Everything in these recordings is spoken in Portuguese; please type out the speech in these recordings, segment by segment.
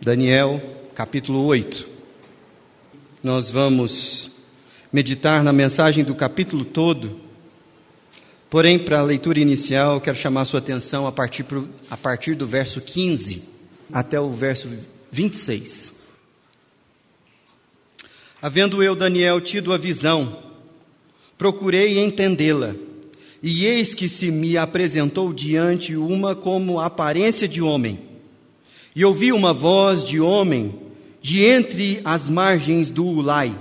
Daniel, capítulo 8. Nós vamos meditar na mensagem do capítulo todo. Porém, para a leitura inicial, quero chamar sua atenção a partir, a partir do verso 15 até o verso 26. Havendo eu, Daniel, tido a visão, procurei entendê-la, e eis que se me apresentou diante uma como aparência de homem e ouvi uma voz de homem de entre as margens do Ulai,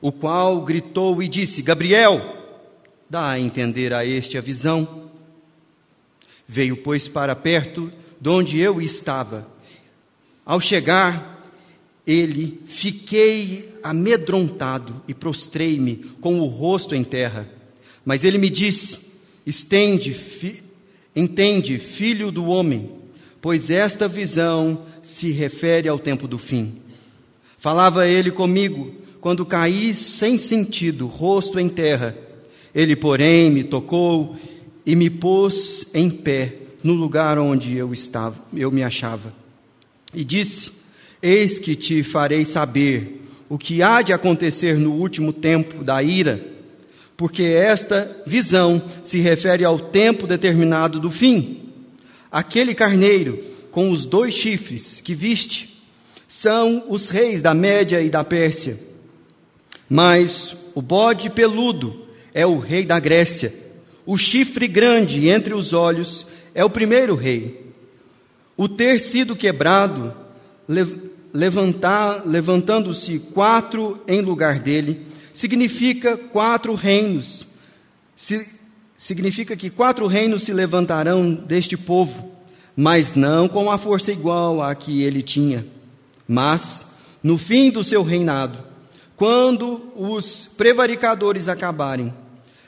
o qual gritou e disse: Gabriel, dá a entender a este a visão. Veio, pois, para perto de onde eu estava. Ao chegar, ele fiquei amedrontado e prostrei-me com o rosto em terra. Mas ele me disse: Estende, fi, entende, filho do homem pois esta visão se refere ao tempo do fim. Falava ele comigo quando caí sem sentido, rosto em terra. Ele, porém, me tocou e me pôs em pé no lugar onde eu estava, eu me achava. E disse: Eis que te farei saber o que há de acontecer no último tempo da ira, porque esta visão se refere ao tempo determinado do fim. Aquele carneiro com os dois chifres que viste são os reis da Média e da Pérsia. Mas o bode peludo é o rei da Grécia. O chifre grande entre os olhos é o primeiro rei. O ter sido quebrado, levantar, levantando-se quatro em lugar dele, significa quatro reinos. Se, significa que quatro reinos se levantarão deste povo, mas não com a força igual à que ele tinha. Mas, no fim do seu reinado, quando os prevaricadores acabarem,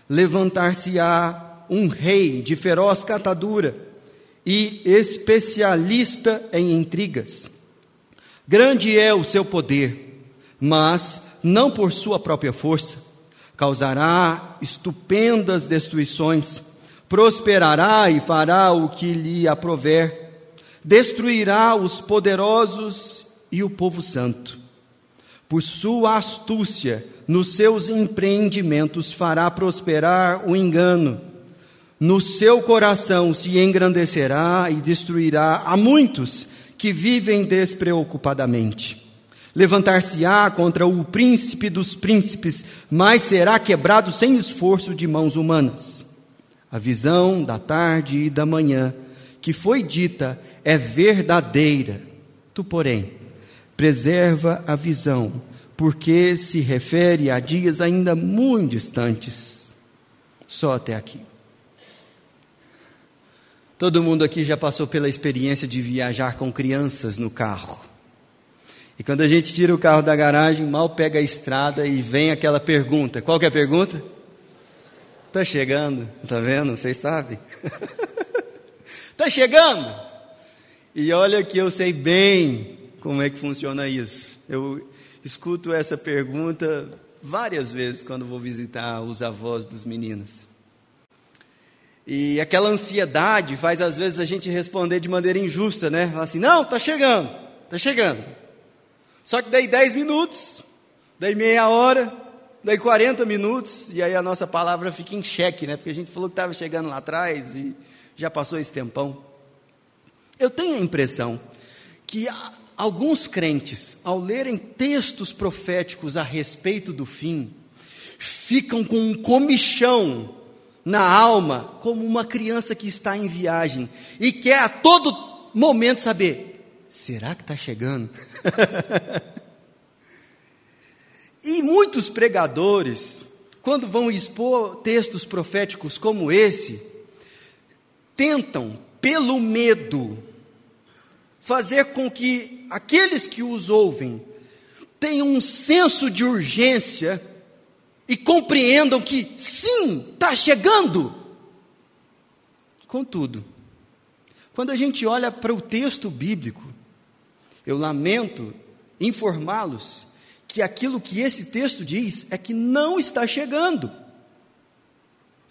levantar-se-á um rei de feroz catadura e especialista em intrigas. Grande é o seu poder, mas não por sua própria força causará estupendas destruições, prosperará e fará o que lhe aprover, destruirá os poderosos e o povo santo. Por sua astúcia nos seus empreendimentos fará prosperar o engano. No seu coração se engrandecerá e destruirá a muitos que vivem despreocupadamente. Levantar-se-á contra o príncipe dos príncipes, mas será quebrado sem esforço de mãos humanas. A visão da tarde e da manhã que foi dita é verdadeira. Tu, porém, preserva a visão, porque se refere a dias ainda muito distantes. Só até aqui. Todo mundo aqui já passou pela experiência de viajar com crianças no carro. E quando a gente tira o carro da garagem, mal pega a estrada e vem aquela pergunta. Qual que é a pergunta? Está chegando, está vendo? Vocês sabem. Está chegando? E olha que eu sei bem como é que funciona isso. Eu escuto essa pergunta várias vezes quando vou visitar os avós dos meninos. E aquela ansiedade faz às vezes a gente responder de maneira injusta, né? Assim, não, está chegando, está chegando. Só que daí 10 minutos, daí meia hora, daí 40 minutos, e aí a nossa palavra fica em xeque, né? Porque a gente falou que estava chegando lá atrás e já passou esse tempão. Eu tenho a impressão que alguns crentes, ao lerem textos proféticos a respeito do fim, ficam com um comichão na alma, como uma criança que está em viagem e quer a todo momento saber: será que está chegando? e muitos pregadores, quando vão expor textos proféticos como esse, tentam, pelo medo, fazer com que aqueles que os ouvem tenham um senso de urgência e compreendam que sim, está chegando. Contudo, quando a gente olha para o texto bíblico, eu lamento informá-los que aquilo que esse texto diz é que não está chegando.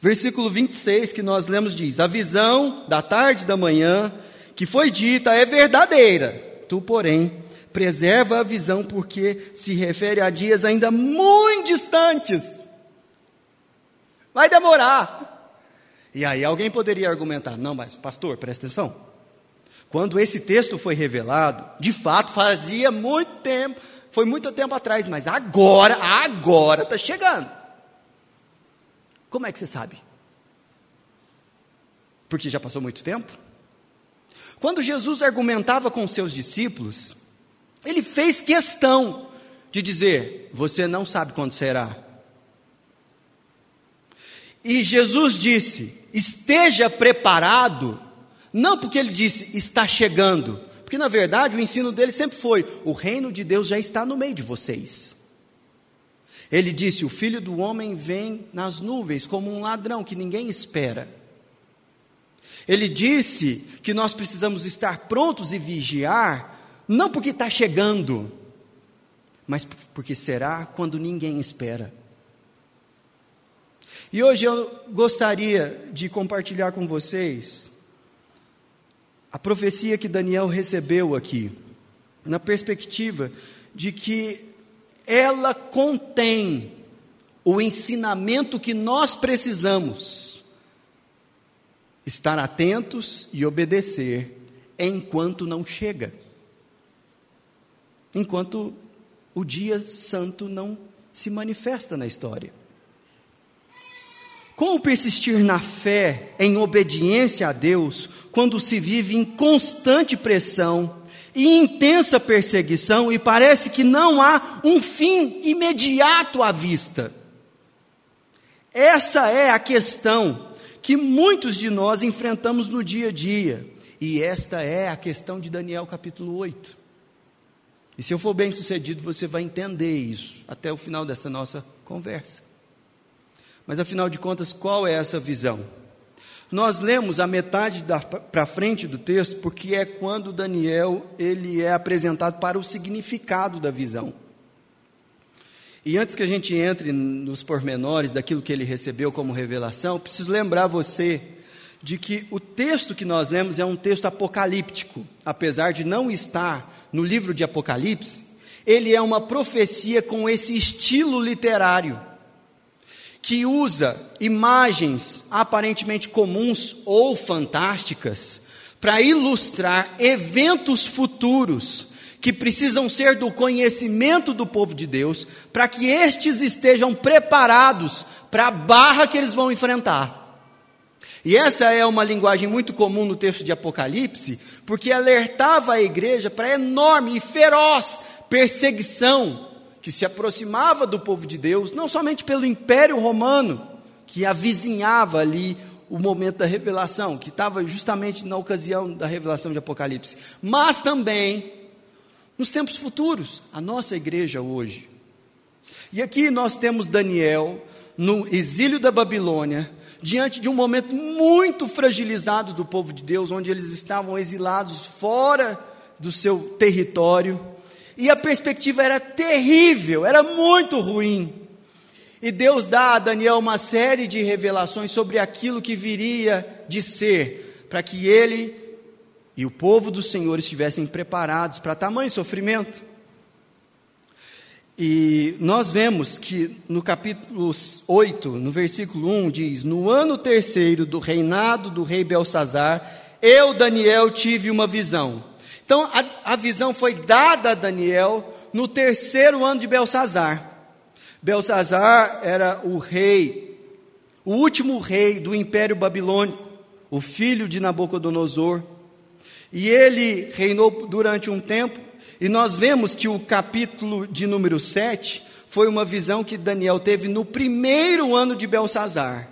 Versículo 26 que nós lemos diz: A visão da tarde da manhã que foi dita é verdadeira. Tu, porém, preserva a visão porque se refere a dias ainda muito distantes. Vai demorar. E aí alguém poderia argumentar: não, mas pastor, presta atenção. Quando esse texto foi revelado, de fato fazia muito tempo, foi muito tempo atrás, mas agora, agora está chegando. Como é que você sabe? Porque já passou muito tempo? Quando Jesus argumentava com seus discípulos, ele fez questão de dizer: Você não sabe quando será. E Jesus disse: Esteja preparado, não porque ele disse está chegando, porque na verdade o ensino dele sempre foi: o reino de Deus já está no meio de vocês. Ele disse: O filho do homem vem nas nuvens como um ladrão que ninguém espera. Ele disse que nós precisamos estar prontos e vigiar, não porque está chegando, mas porque será quando ninguém espera. E hoje eu gostaria de compartilhar com vocês a profecia que Daniel recebeu aqui, na perspectiva de que ela contém o ensinamento que nós precisamos estar atentos e obedecer enquanto não chega. Enquanto o dia santo não se manifesta na história. Como persistir na fé, em obediência a Deus, quando se vive em constante pressão e intensa perseguição e parece que não há um fim imediato à vista? Essa é a questão que muitos de nós enfrentamos no dia a dia. E esta é a questão de Daniel capítulo 8. E se eu for bem sucedido, você vai entender isso até o final dessa nossa conversa. Mas afinal de contas, qual é essa visão? Nós lemos a metade para frente do texto, porque é quando Daniel ele é apresentado para o significado da visão. E antes que a gente entre nos pormenores daquilo que ele recebeu como revelação, preciso lembrar você de que o texto que nós lemos é um texto apocalíptico, apesar de não estar no livro de Apocalipse, ele é uma profecia com esse estilo literário, que usa imagens aparentemente comuns ou fantásticas para ilustrar eventos futuros que precisam ser do conhecimento do povo de Deus, para que estes estejam preparados para a barra que eles vão enfrentar. E essa é uma linguagem muito comum no texto de Apocalipse, porque alertava a igreja para enorme e feroz perseguição que se aproximava do povo de Deus, não somente pelo Império Romano, que avizinhava ali o momento da revelação, que estava justamente na ocasião da revelação de Apocalipse, mas também nos tempos futuros, a nossa igreja hoje. E aqui nós temos Daniel no exílio da Babilônia, diante de um momento muito fragilizado do povo de Deus, onde eles estavam exilados fora do seu território, e a perspectiva era terrível, era muito ruim. E Deus dá a Daniel uma série de revelações sobre aquilo que viria de ser, para que ele e o povo do Senhor estivessem preparados para tamanho sofrimento. E nós vemos que no capítulo 8, no versículo 1, diz: No ano terceiro do reinado do rei Belsazar, eu, Daniel, tive uma visão. Então, a, a visão foi dada a Daniel no terceiro ano de Belsazar. Belsazar era o rei, o último rei do império babilônico, o filho de Nabucodonosor. E ele reinou durante um tempo, e nós vemos que o capítulo de número 7 foi uma visão que Daniel teve no primeiro ano de Belsazar.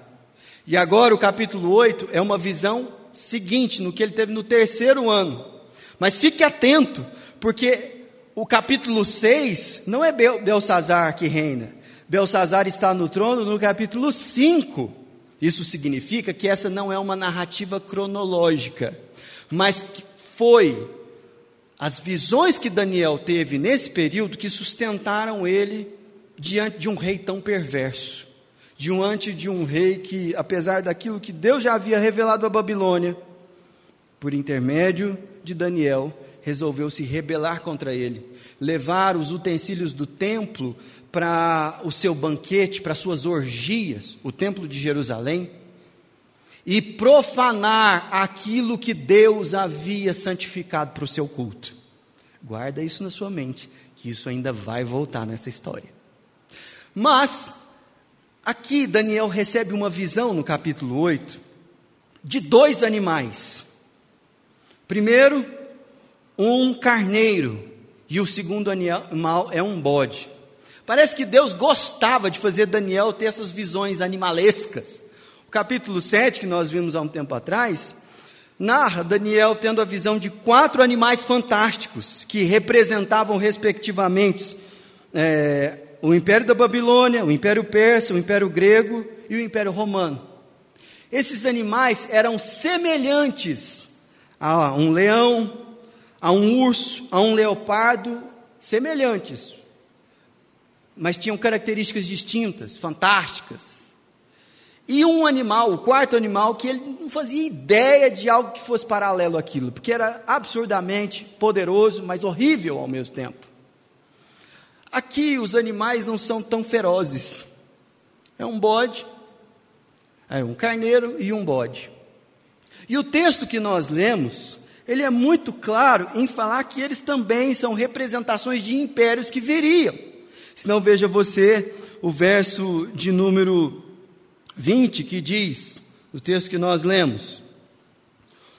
E agora o capítulo 8 é uma visão seguinte, no que ele teve no terceiro ano. Mas fique atento, porque o capítulo 6 não é Belsazar que reina. Belsazar está no trono no capítulo 5. Isso significa que essa não é uma narrativa cronológica, mas foi as visões que Daniel teve nesse período que sustentaram ele diante de um rei tão perverso, diante de um rei que, apesar daquilo que Deus já havia revelado à Babilônia, por intermédio de Daniel, resolveu se rebelar contra ele, levar os utensílios do templo para o seu banquete, para suas orgias, o templo de Jerusalém, e profanar aquilo que Deus havia santificado para o seu culto. Guarda isso na sua mente, que isso ainda vai voltar nessa história. Mas, aqui Daniel recebe uma visão no capítulo 8 de dois animais. Primeiro, um carneiro, e o segundo animal é um bode. Parece que Deus gostava de fazer Daniel ter essas visões animalescas. O capítulo 7, que nós vimos há um tempo atrás, narra Daniel tendo a visão de quatro animais fantásticos que representavam, respectivamente, é, o Império da Babilônia, o Império Persa, o Império Grego e o Império Romano. Esses animais eram semelhantes a um leão, a um urso, a um leopardo, semelhantes, mas tinham características distintas, fantásticas. E um animal, o quarto animal, que ele não fazia ideia de algo que fosse paralelo àquilo, porque era absurdamente poderoso, mas horrível ao mesmo tempo. Aqui os animais não são tão ferozes. É um bode é um carneiro e um bode. E o texto que nós lemos, ele é muito claro em falar que eles também são representações de impérios que viriam. Se não, veja você o verso de número 20 que diz, o texto que nós lemos: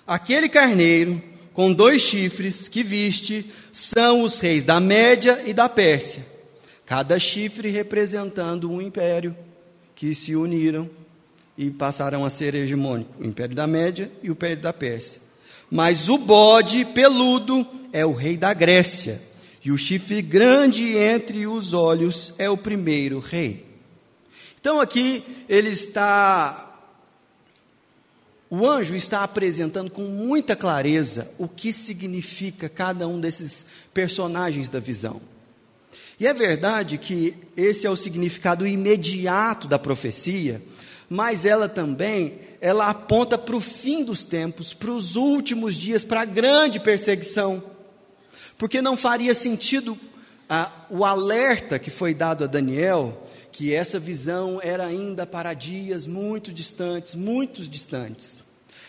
Aquele carneiro com dois chifres que viste são os reis da Média e da Pérsia, cada chifre representando um império que se uniram e passaram a ser hegemônicos, o Império da Média e o Império da Pérsia. Mas o bode peludo é o rei da Grécia, e o chifre grande entre os olhos é o primeiro rei. Então aqui ele está o anjo está apresentando com muita clareza o que significa cada um desses personagens da visão. E é verdade que esse é o significado imediato da profecia, mas ela também, ela aponta para o fim dos tempos, para os últimos dias, para a grande perseguição. Porque não faria sentido ah, o alerta que foi dado a Daniel, que essa visão era ainda para dias muito distantes, muitos distantes.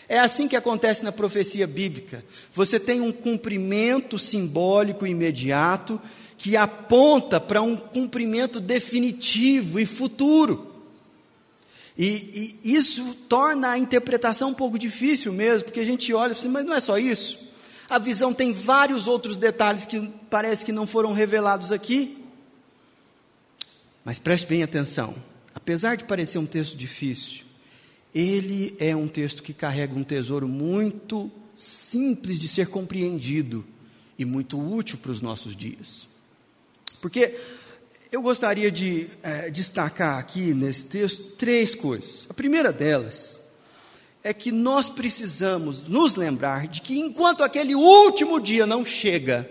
É assim que acontece na profecia bíblica. Você tem um cumprimento simbólico imediato que aponta para um cumprimento definitivo e futuro. E, e, isso torna a interpretação um pouco difícil mesmo, porque a gente olha assim, mas não é só isso. A visão tem vários outros detalhes que parece que não foram revelados aqui. Mas preste bem atenção. Apesar de parecer um texto difícil, ele é um texto que carrega um tesouro muito simples de ser compreendido e muito útil para os nossos dias. Porque eu gostaria de é, destacar aqui nesse texto três coisas. A primeira delas é que nós precisamos nos lembrar de que enquanto aquele último dia não chega,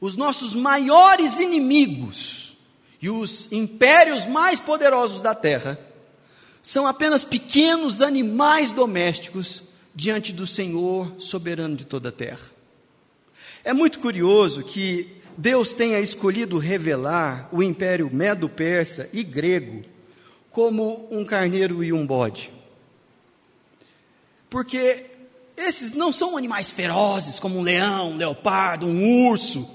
os nossos maiores inimigos e os impérios mais poderosos da terra são apenas pequenos animais domésticos diante do Senhor soberano de toda a terra. É muito curioso que Deus tenha escolhido revelar o império medo-persa e grego como um carneiro e um bode. Porque esses não são animais ferozes como um leão, um leopardo, um urso.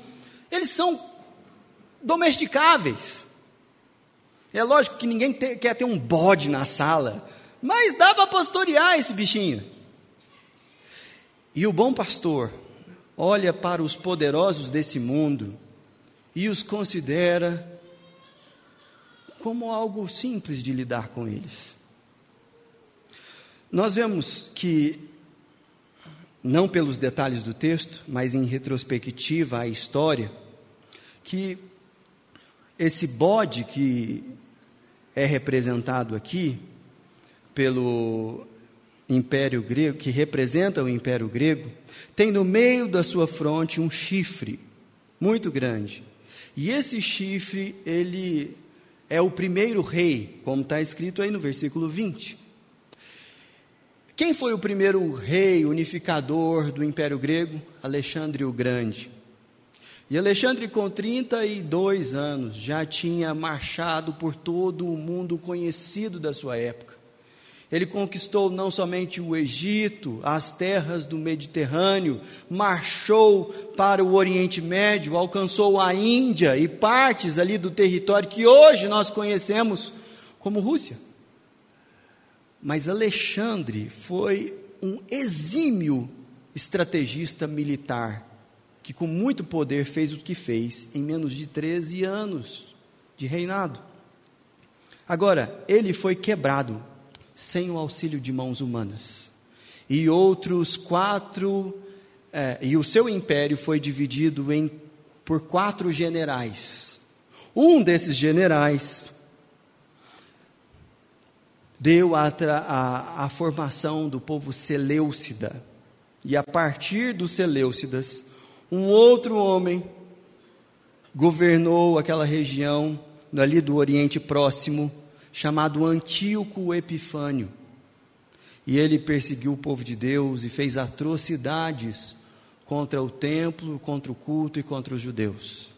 Eles são domesticáveis. É lógico que ninguém te, quer ter um bode na sala, mas dá para pastorear esse bichinho. E o bom pastor olha para os poderosos desse mundo e os considera como algo simples de lidar com eles. Nós vemos que, não pelos detalhes do texto, mas em retrospectiva à história, que esse bode que é representado aqui pelo Império Grego, que representa o Império Grego, tem no meio da sua fronte um chifre muito grande. E esse chifre, ele é o primeiro rei, como está escrito aí no versículo 20. Quem foi o primeiro rei unificador do Império Grego? Alexandre o Grande. E Alexandre, com 32 anos, já tinha marchado por todo o mundo conhecido da sua época. Ele conquistou não somente o Egito, as terras do Mediterrâneo, marchou para o Oriente Médio, alcançou a Índia e partes ali do território que hoje nós conhecemos como Rússia. Mas Alexandre foi um exímio estrategista militar, que com muito poder fez o que fez em menos de 13 anos de reinado. Agora, ele foi quebrado sem o auxílio de mãos humanas. E outros quatro, é, e o seu império foi dividido em, por quatro generais. Um desses generais deu a, a, a formação do povo Seleucida. E a partir dos Seleucidas, um outro homem governou aquela região ali do Oriente Próximo, chamado Antíoco Epifânio. E ele perseguiu o povo de Deus e fez atrocidades contra o templo, contra o culto e contra os judeus.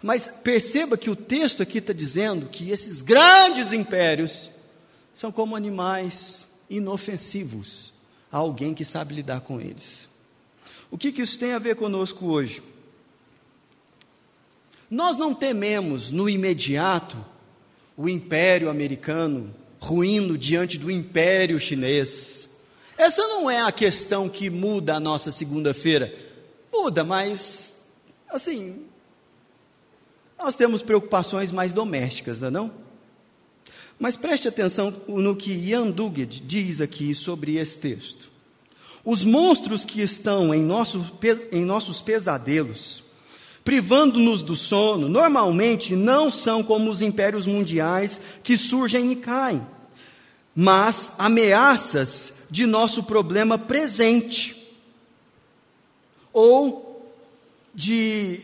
Mas perceba que o texto aqui está dizendo que esses grandes impérios são como animais inofensivos a alguém que sabe lidar com eles. O que, que isso tem a ver conosco hoje? Nós não tememos no imediato o império americano ruindo diante do império chinês. Essa não é a questão que muda a nossa segunda-feira. Muda, mas, assim, nós temos preocupações mais domésticas, não é? Não? Mas preste atenção no que Ian Duguid diz aqui sobre esse texto. Os monstros que estão em, nosso, em nossos pesadelos, privando-nos do sono, normalmente não são como os impérios mundiais que surgem e caem, mas ameaças de nosso problema presente ou de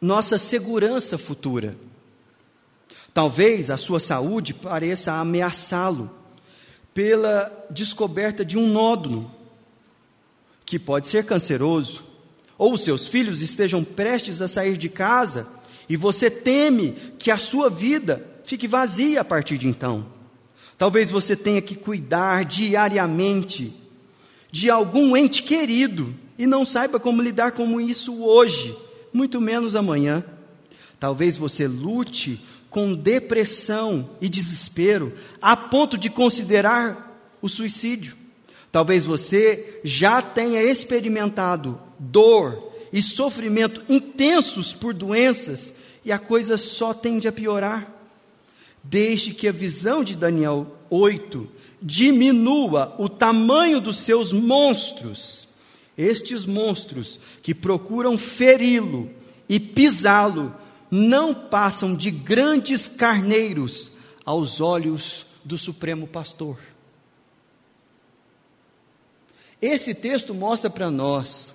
nossa segurança futura. Talvez a sua saúde pareça ameaçá-lo pela descoberta de um nódulo que pode ser canceroso, ou seus filhos estejam prestes a sair de casa e você teme que a sua vida fique vazia a partir de então. Talvez você tenha que cuidar diariamente de algum ente querido e não saiba como lidar com isso hoje, muito menos amanhã. Talvez você lute com depressão e desespero, a ponto de considerar o suicídio. Talvez você já tenha experimentado dor e sofrimento intensos por doenças e a coisa só tende a piorar. Desde que a visão de Daniel 8 diminua o tamanho dos seus monstros, estes monstros que procuram feri-lo e pisá-lo não passam de grandes carneiros aos olhos do Supremo Pastor. Esse texto mostra para nós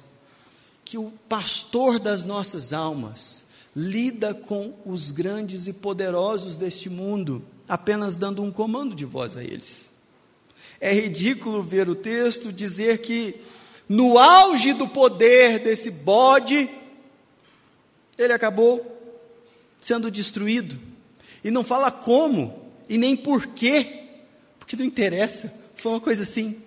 que o pastor das nossas almas lida com os grandes e poderosos deste mundo, apenas dando um comando de voz a eles. É ridículo ver o texto dizer que, no auge do poder desse bode, ele acabou sendo destruído. E não fala como e nem porquê, porque não interessa, foi uma coisa assim.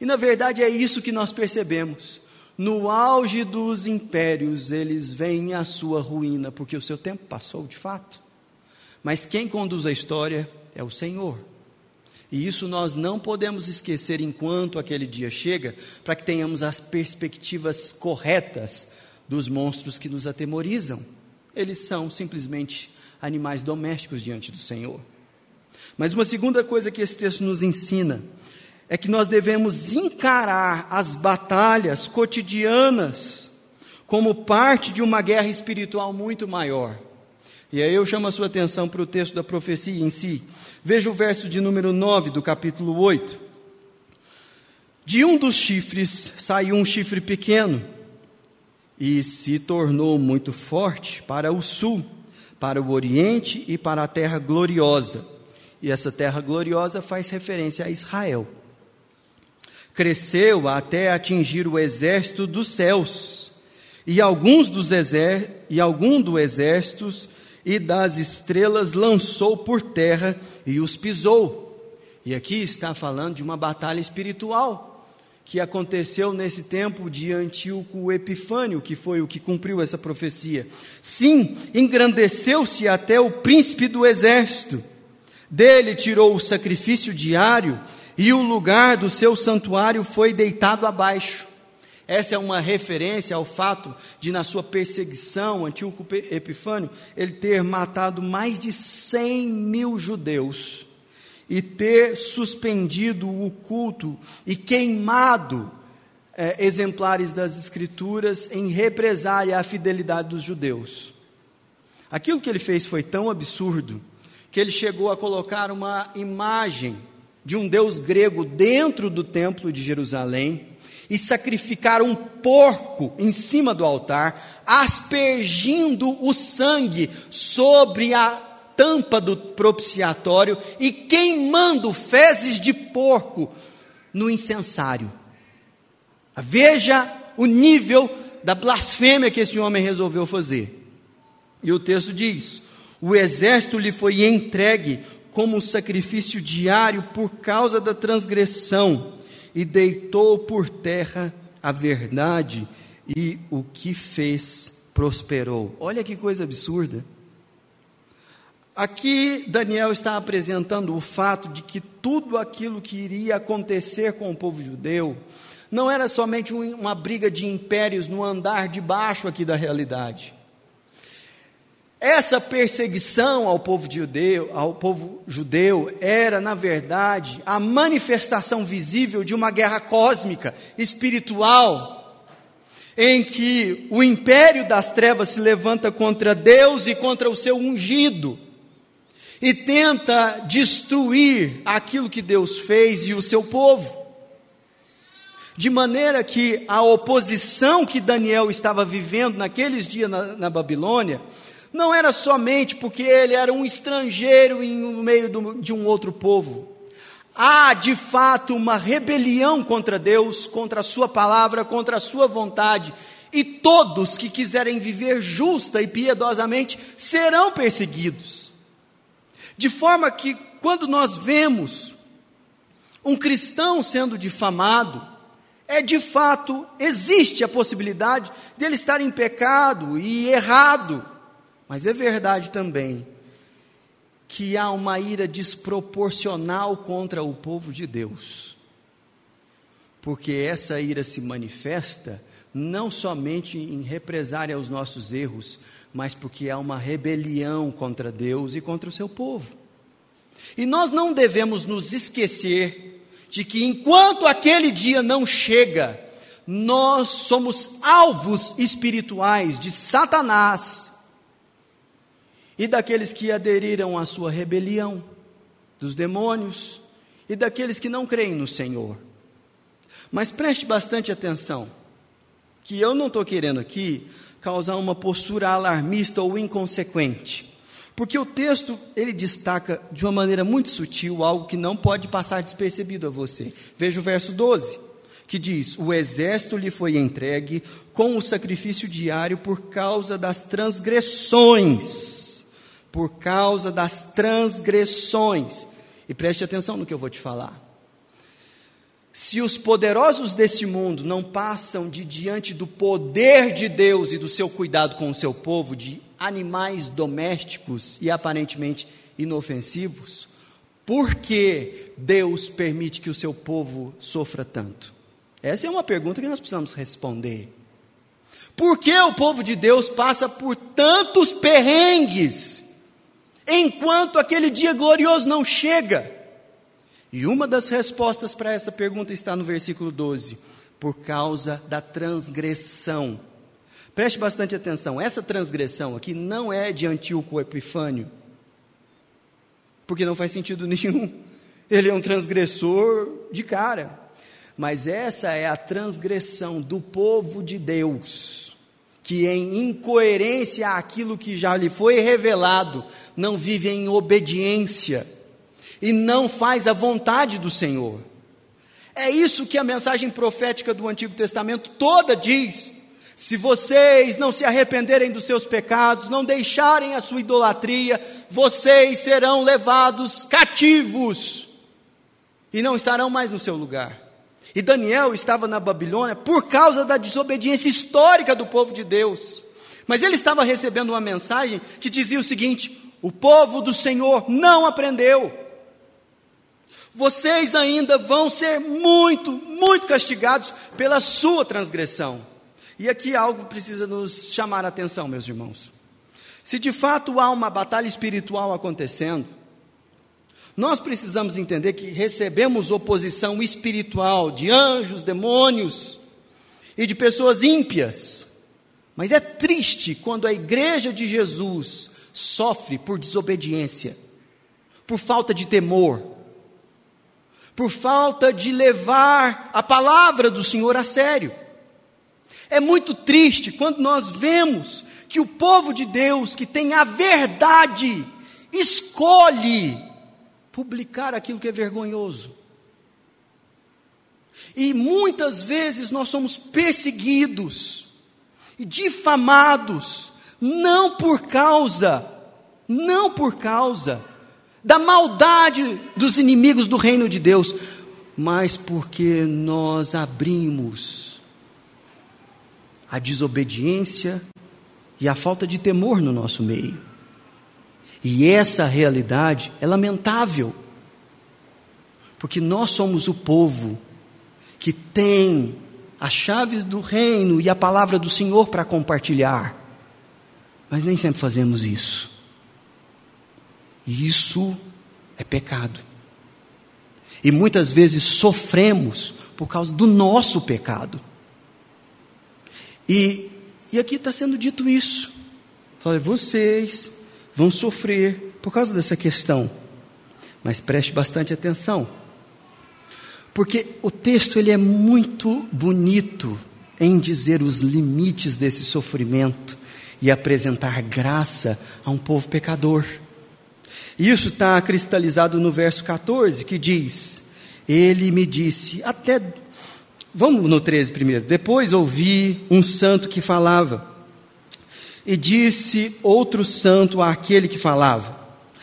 E na verdade é isso que nós percebemos. No auge dos impérios, eles veem a sua ruína, porque o seu tempo passou de fato. Mas quem conduz a história é o Senhor. E isso nós não podemos esquecer enquanto aquele dia chega, para que tenhamos as perspectivas corretas dos monstros que nos atemorizam eles são simplesmente animais domésticos diante do Senhor. Mas uma segunda coisa que esse texto nos ensina é que nós devemos encarar as batalhas cotidianas como parte de uma guerra espiritual muito maior. E aí eu chamo a sua atenção para o texto da profecia em si. Veja o verso de número 9 do capítulo 8. De um dos chifres saiu um chifre pequeno e se tornou muito forte para o sul, para o oriente e para a terra gloriosa. E essa terra gloriosa faz referência a Israel. Cresceu até atingir o exército dos céus, e alguns dos exer e algum dos exércitos e das estrelas lançou por terra e os pisou. E aqui está falando de uma batalha espiritual que aconteceu nesse tempo de Antíoco Epifânio, que foi o que cumpriu essa profecia. Sim, engrandeceu-se até o príncipe do exército. Dele tirou o sacrifício diário e o lugar do seu santuário foi deitado abaixo. Essa é uma referência ao fato de, na sua perseguição, Antíoco Epifânio, ele ter matado mais de 100 mil judeus e ter suspendido o culto e queimado é, exemplares das Escrituras em represália à fidelidade dos judeus. Aquilo que ele fez foi tão absurdo que ele chegou a colocar uma imagem de um deus grego dentro do templo de Jerusalém e sacrificar um porco em cima do altar, aspergindo o sangue sobre a tampa do propiciatório e queimando fezes de porco no incensário. Veja o nível da blasfêmia que esse homem resolveu fazer. E o texto diz: o exército lhe foi entregue como um sacrifício diário por causa da transgressão, e deitou por terra a verdade, e o que fez prosperou. Olha que coisa absurda. Aqui Daniel está apresentando o fato de que tudo aquilo que iria acontecer com o povo judeu não era somente uma briga de impérios no andar de baixo aqui da realidade. Essa perseguição ao povo judeu, ao povo judeu era, na verdade, a manifestação visível de uma guerra cósmica, espiritual, em que o império das trevas se levanta contra Deus e contra o seu ungido e tenta destruir aquilo que Deus fez e o seu povo. De maneira que a oposição que Daniel estava vivendo naqueles dias na, na Babilônia, não era somente porque ele era um estrangeiro em no meio de um outro povo. Há de fato uma rebelião contra Deus, contra a Sua palavra, contra a Sua vontade, e todos que quiserem viver justa e piedosamente serão perseguidos. De forma que, quando nós vemos um cristão sendo difamado, é de fato, existe a possibilidade dele estar em pecado e errado, mas é verdade também que há uma ira desproporcional contra o povo de Deus, porque essa ira se manifesta não somente em represária aos nossos erros, mas porque há uma rebelião contra Deus e contra o seu povo. E nós não devemos nos esquecer de que enquanto aquele dia não chega, nós somos alvos espirituais de Satanás e daqueles que aderiram à sua rebelião, dos demônios e daqueles que não creem no Senhor. Mas preste bastante atenção, que eu não estou querendo aqui causar uma postura alarmista ou inconsequente. Porque o texto, ele destaca de uma maneira muito sutil algo que não pode passar despercebido a você. Veja o verso 12, que diz: O exército lhe foi entregue com o sacrifício diário por causa das transgressões. Por causa das transgressões. E preste atenção no que eu vou te falar. Se os poderosos deste mundo não passam de diante do poder de Deus e do seu cuidado com o seu povo, de animais domésticos e aparentemente inofensivos, por que Deus permite que o seu povo sofra tanto? Essa é uma pergunta que nós precisamos responder. Por que o povo de Deus passa por tantos perrengues, enquanto aquele dia glorioso não chega? E uma das respostas para essa pergunta está no versículo 12: por causa da transgressão. Preste bastante atenção, essa transgressão aqui não é de Antíoco Epifânio, porque não faz sentido nenhum. Ele é um transgressor de cara. Mas essa é a transgressão do povo de Deus, que em incoerência àquilo que já lhe foi revelado, não vive em obediência e não faz a vontade do Senhor. É isso que a mensagem profética do Antigo Testamento toda diz. Se vocês não se arrependerem dos seus pecados, não deixarem a sua idolatria, vocês serão levados cativos e não estarão mais no seu lugar. E Daniel estava na Babilônia por causa da desobediência histórica do povo de Deus. Mas ele estava recebendo uma mensagem que dizia o seguinte: o povo do Senhor não aprendeu. Vocês ainda vão ser muito, muito castigados pela sua transgressão. E aqui algo precisa nos chamar a atenção, meus irmãos. Se de fato há uma batalha espiritual acontecendo, nós precisamos entender que recebemos oposição espiritual de anjos, demônios e de pessoas ímpias. Mas é triste quando a igreja de Jesus sofre por desobediência, por falta de temor, por falta de levar a palavra do Senhor a sério. É muito triste quando nós vemos que o povo de Deus, que tem a verdade, escolhe publicar aquilo que é vergonhoso. E muitas vezes nós somos perseguidos e difamados, não por causa, não por causa da maldade dos inimigos do reino de Deus, mas porque nós abrimos a desobediência e a falta de temor no nosso meio. E essa realidade é lamentável, porque nós somos o povo que tem as chaves do reino e a palavra do Senhor para compartilhar, mas nem sempre fazemos isso. E isso é pecado. E muitas vezes sofremos por causa do nosso pecado. E, e aqui está sendo dito isso. Fala, vocês vão sofrer por causa dessa questão. Mas preste bastante atenção. Porque o texto ele é muito bonito em dizer os limites desse sofrimento e apresentar graça a um povo pecador. Isso está cristalizado no verso 14, que diz: Ele me disse, até Vamos no 13 primeiro. Depois ouvi um santo que falava, e disse outro santo àquele que falava: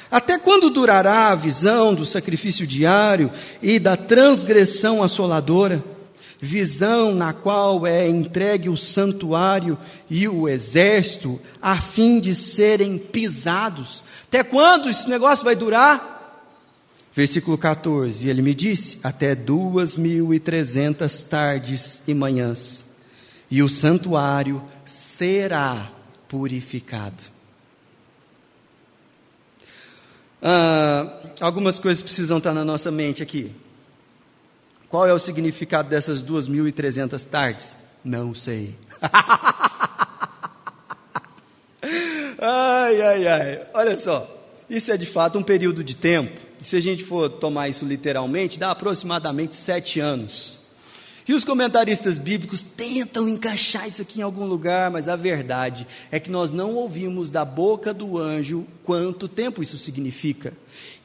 Até quando durará a visão do sacrifício diário e da transgressão assoladora? Visão na qual é entregue o santuário e o exército, a fim de serem pisados. Até quando esse negócio vai durar? Versículo 14: Ele me disse: Até duas mil e trezentas tardes e manhãs, e o santuário será purificado. Ah, algumas coisas precisam estar na nossa mente aqui. Qual é o significado dessas duas mil e trezentas tardes? Não sei. ai, ai, ai. Olha só. Isso é de fato um período de tempo se a gente for tomar isso literalmente, dá aproximadamente sete anos. E os comentaristas bíblicos tentam encaixar isso aqui em algum lugar, mas a verdade é que nós não ouvimos da boca do anjo quanto tempo isso significa.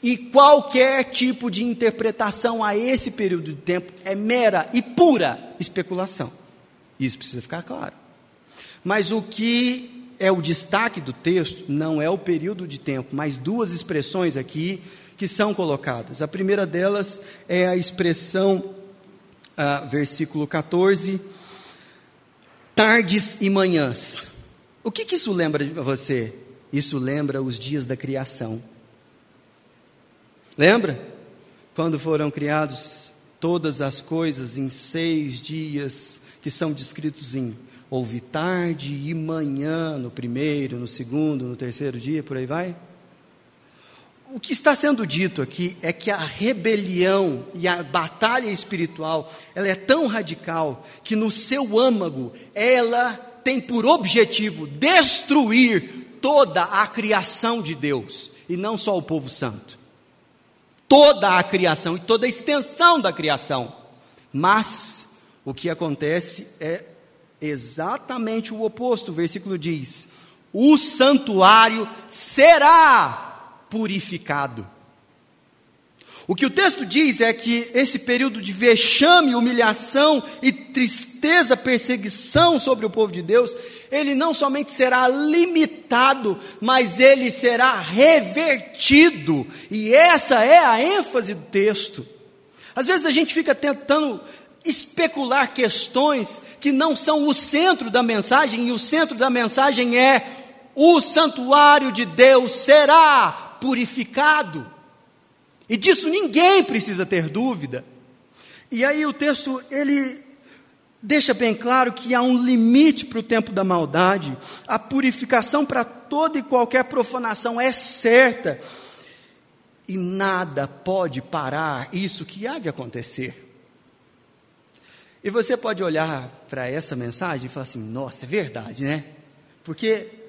E qualquer tipo de interpretação a esse período de tempo é mera e pura especulação. Isso precisa ficar claro. Mas o que é o destaque do texto não é o período de tempo, mas duas expressões aqui que são colocadas. A primeira delas é a expressão, versículo 14, tardes e manhãs. O que, que isso lembra de você? Isso lembra os dias da criação. Lembra? Quando foram criados todas as coisas em seis dias que são descritos em houve tarde e manhã no primeiro, no segundo, no terceiro dia, por aí vai? O que está sendo dito aqui é que a rebelião e a batalha espiritual, ela é tão radical que no seu âmago ela tem por objetivo destruir toda a criação de Deus e não só o povo santo. Toda a criação e toda a extensão da criação. Mas o que acontece é exatamente o oposto. O versículo diz: "O santuário será purificado. O que o texto diz é que esse período de vexame, humilhação e tristeza, perseguição sobre o povo de Deus, ele não somente será limitado, mas ele será revertido. E essa é a ênfase do texto. Às vezes a gente fica tentando especular questões que não são o centro da mensagem, e o centro da mensagem é: o santuário de Deus será purificado. E disso ninguém precisa ter dúvida. E aí o texto, ele deixa bem claro que há um limite para o tempo da maldade. A purificação para toda e qualquer profanação é certa. E nada pode parar isso que há de acontecer. E você pode olhar para essa mensagem e falar assim: nossa, é verdade, né? Porque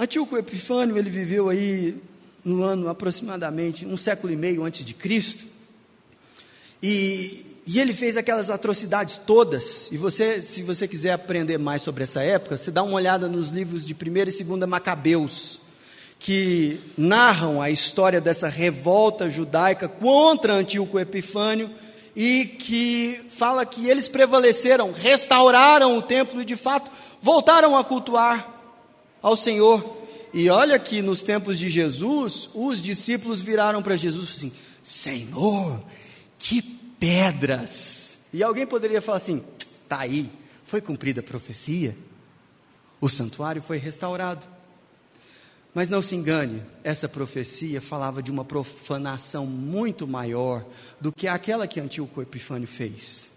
Antíoco Epifânio, ele viveu aí no ano aproximadamente um século e meio antes de Cristo. E, e ele fez aquelas atrocidades todas. E você, se você quiser aprender mais sobre essa época, você dá uma olhada nos livros de 1 e 2 Macabeus, que narram a história dessa revolta judaica contra Antíoco Epifânio e que fala que eles prevaleceram, restauraram o templo e de fato voltaram a cultuar ao Senhor. E olha que nos tempos de Jesus, os discípulos viraram para Jesus assim: Senhor, que pedras! E alguém poderia falar assim: tá aí, foi cumprida a profecia, o santuário foi restaurado. Mas não se engane, essa profecia falava de uma profanação muito maior do que aquela que Antíoco Epifânio fez.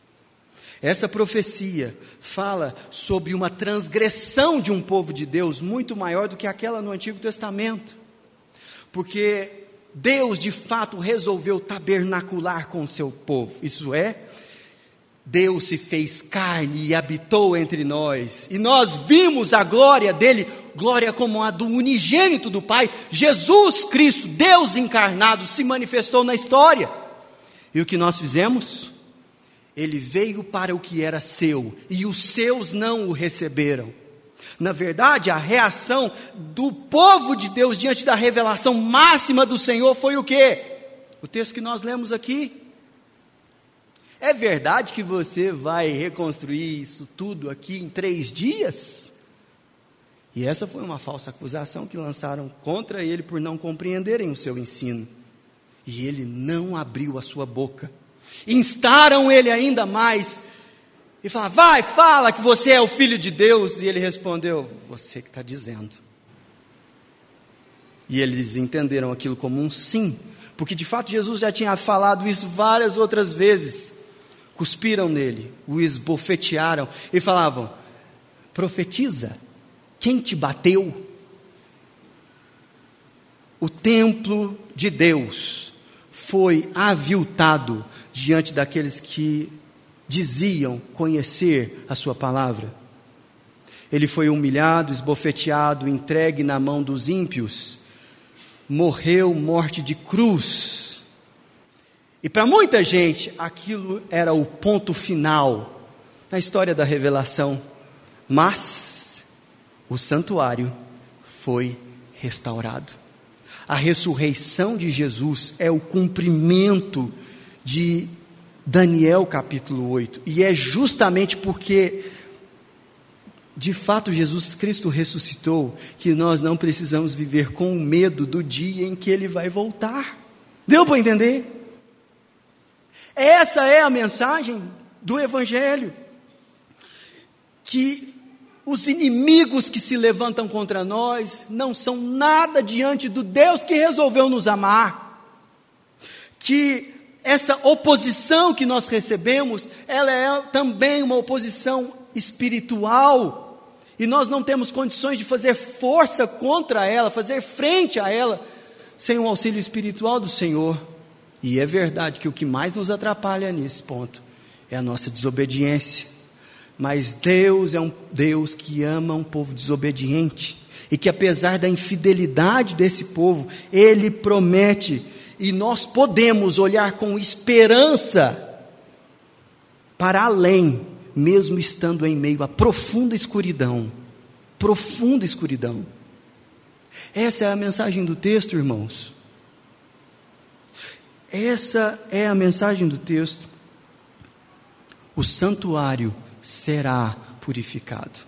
Essa profecia fala sobre uma transgressão de um povo de Deus muito maior do que aquela no Antigo Testamento. Porque Deus de fato resolveu tabernacular com o seu povo, isso é, Deus se fez carne e habitou entre nós, e nós vimos a glória dele, glória como a do unigênito do Pai, Jesus Cristo, Deus encarnado, se manifestou na história. E o que nós fizemos? Ele veio para o que era seu e os seus não o receberam. Na verdade, a reação do povo de Deus diante da revelação máxima do Senhor foi o quê? O texto que nós lemos aqui. É verdade que você vai reconstruir isso tudo aqui em três dias? E essa foi uma falsa acusação que lançaram contra ele por não compreenderem o seu ensino. E ele não abriu a sua boca instaram ele ainda mais e falaram: Vai, fala que você é o filho de Deus. E ele respondeu: Você que está dizendo. E eles entenderam aquilo como um sim, porque de fato Jesus já tinha falado isso várias outras vezes. Cuspiram nele, o esbofetearam e falavam: Profetiza, quem te bateu? O templo de Deus foi aviltado diante daqueles que diziam conhecer a Sua palavra. Ele foi humilhado, esbofeteado, entregue na mão dos ímpios, morreu morte de cruz. E para muita gente, aquilo era o ponto final na história da revelação. Mas o santuário foi restaurado. A ressurreição de Jesus é o cumprimento de Daniel capítulo 8. E é justamente porque, de fato, Jesus Cristo ressuscitou, que nós não precisamos viver com medo do dia em que ele vai voltar. Deu para entender? Essa é a mensagem do Evangelho. Que os inimigos que se levantam contra nós não são nada diante do Deus que resolveu nos amar. Que essa oposição que nós recebemos, ela é também uma oposição espiritual. E nós não temos condições de fazer força contra ela, fazer frente a ela, sem o auxílio espiritual do Senhor. E é verdade que o que mais nos atrapalha nesse ponto é a nossa desobediência. Mas Deus é um Deus que ama um povo desobediente. E que apesar da infidelidade desse povo, Ele promete e nós podemos olhar com esperança para além, mesmo estando em meio a profunda escuridão. Profunda escuridão. Essa é a mensagem do texto, irmãos. Essa é a mensagem do texto. O santuário será purificado.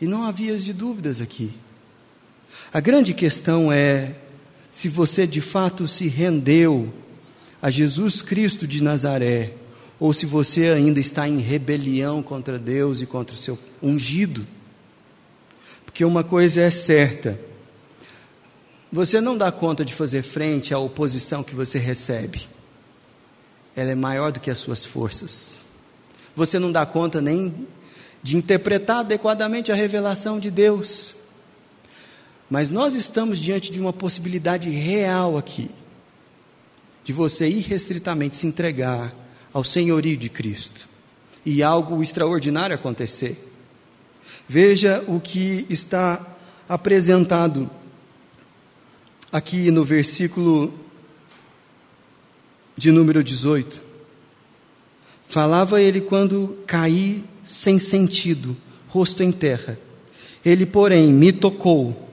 E não havia de dúvidas aqui. A grande questão é se você de fato se rendeu a Jesus Cristo de Nazaré, ou se você ainda está em rebelião contra Deus e contra o seu ungido. Porque uma coisa é certa: você não dá conta de fazer frente à oposição que você recebe, ela é maior do que as suas forças. Você não dá conta nem de interpretar adequadamente a revelação de Deus. Mas nós estamos diante de uma possibilidade real aqui, de você irrestritamente se entregar ao senhorio de Cristo e algo extraordinário acontecer. Veja o que está apresentado aqui no versículo de número 18. Falava ele quando caí sem sentido, rosto em terra. Ele, porém, me tocou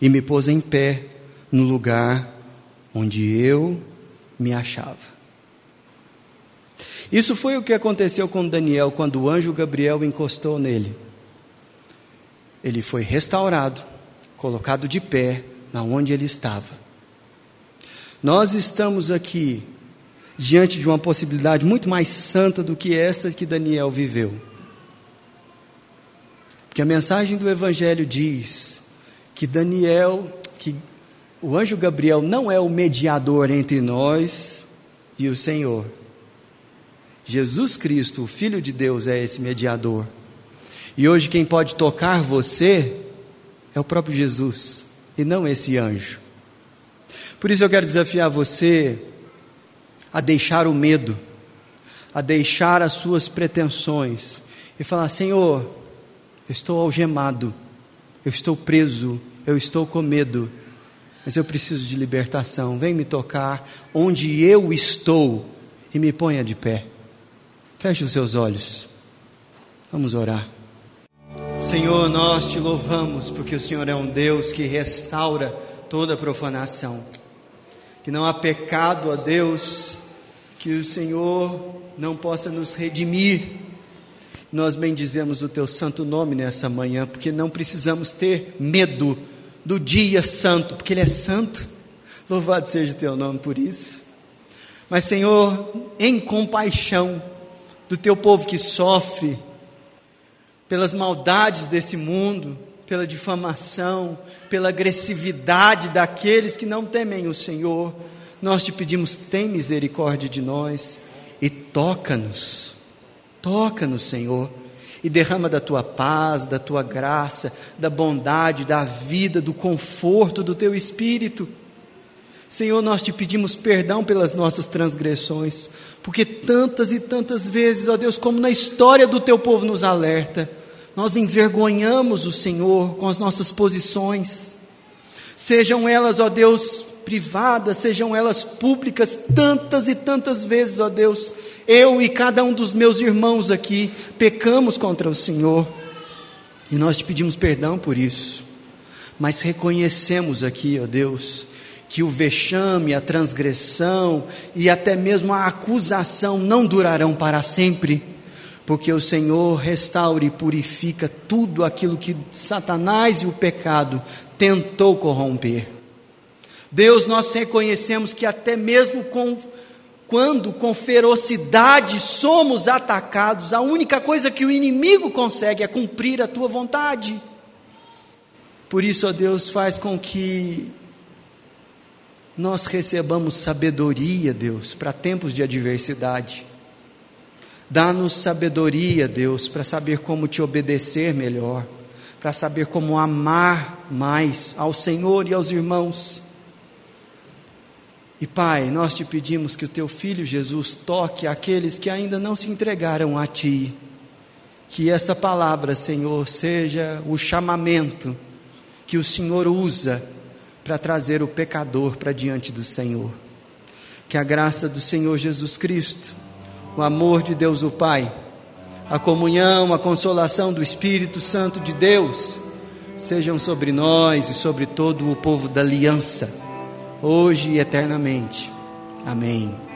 e me pôs em pé no lugar onde eu me achava. Isso foi o que aconteceu com Daniel quando o anjo Gabriel encostou nele. Ele foi restaurado, colocado de pé na onde ele estava. Nós estamos aqui diante de uma possibilidade muito mais santa do que essa que Daniel viveu. Porque a mensagem do evangelho diz que Daniel, que o anjo Gabriel não é o mediador entre nós e o Senhor. Jesus Cristo, o Filho de Deus, é esse mediador. E hoje quem pode tocar você é o próprio Jesus e não esse anjo. Por isso eu quero desafiar você a deixar o medo, a deixar as suas pretensões e falar: Senhor, eu estou algemado, eu estou preso, eu estou com medo, mas eu preciso de libertação. Vem me tocar onde eu estou e me ponha de pé. Feche os seus olhos. Vamos orar. Senhor, nós te louvamos porque o Senhor é um Deus que restaura toda profanação. Que não há pecado a Deus que o Senhor não possa nos redimir. Nós bendizemos o teu santo nome nessa manhã, porque não precisamos ter medo do dia santo, porque ele é santo. Louvado seja o teu nome por isso. Mas, Senhor, em compaixão, do teu povo que sofre pelas maldades desse mundo, pela difamação, pela agressividade daqueles que não temem o Senhor. Nós te pedimos, tem misericórdia de nós e toca-nos, toca-nos, Senhor, e derrama da tua paz, da tua graça, da bondade, da vida, do conforto do teu espírito. Senhor, nós te pedimos perdão pelas nossas transgressões, porque tantas e tantas vezes, ó Deus, como na história do teu povo nos alerta, nós envergonhamos o Senhor com as nossas posições, sejam elas, ó Deus, privadas, sejam elas públicas, tantas e tantas vezes, ó Deus, eu e cada um dos meus irmãos aqui pecamos contra o Senhor, e nós te pedimos perdão por isso, mas reconhecemos aqui, ó Deus, que o vexame, a transgressão e até mesmo a acusação não durarão para sempre, porque o Senhor restaura e purifica tudo aquilo que Satanás e o pecado tentou corromper. Deus, nós reconhecemos que até mesmo com, quando com ferocidade somos atacados, a única coisa que o inimigo consegue é cumprir a tua vontade. Por isso, ó Deus, faz com que nós recebamos sabedoria, Deus, para tempos de adversidade. Dá-nos sabedoria, Deus, para saber como te obedecer melhor, para saber como amar mais ao Senhor e aos irmãos. E Pai, nós te pedimos que o teu filho Jesus toque aqueles que ainda não se entregaram a ti. Que essa palavra, Senhor, seja o chamamento que o Senhor usa para trazer o pecador para diante do Senhor. Que a graça do Senhor Jesus Cristo, o amor de Deus o Pai, a comunhão, a consolação do Espírito Santo de Deus sejam sobre nós e sobre todo o povo da aliança, hoje e eternamente. Amém.